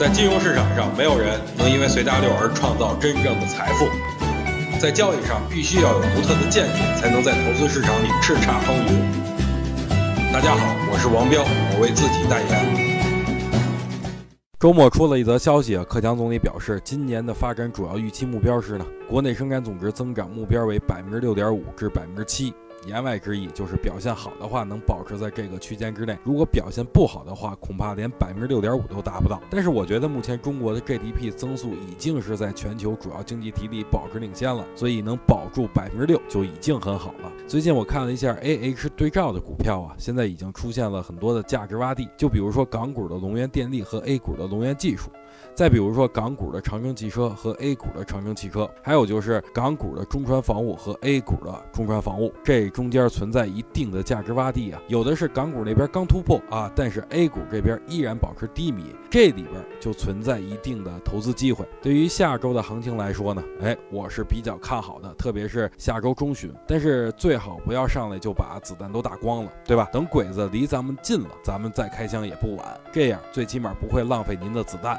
在金融市场上，没有人能因为随大流而创造真正的财富。在交易上，必须要有独特的见解，才能在投资市场里叱咤风云。大家好，我是王彪，我为自己代言。周末出了一则消息，克强总理表示，今年的发展主要预期目标是呢，国内生产总值增长目标为百分之六点五至百分之七。言外之意就是表现好的话能保持在这个区间之内，如果表现不好的话，恐怕连百分之六点五都达不到。但是我觉得目前中国的 GDP 增速已经是在全球主要经济体里保持领先了，所以能保住百分之六就已经很好了。最近我看了一下 AH 对照的股票啊，现在已经出现了很多的价值洼地，就比如说港股的龙源电力和 A 股的龙源技术。再比如说港股的长城汽车和 A 股的长城汽车，还有就是港股的中船防务和 A 股的中船防务，这中间存在一定的价值洼地啊。有的是港股那边刚突破啊，但是 A 股这边依然保持低迷，这里边就存在一定的投资机会。对于下周的行情来说呢，哎，我是比较看好的，特别是下周中旬。但是最好不要上来就把子弹都打光了，对吧？等鬼子离咱们近了，咱们再开枪也不晚。这样最起码不会浪费您的子弹。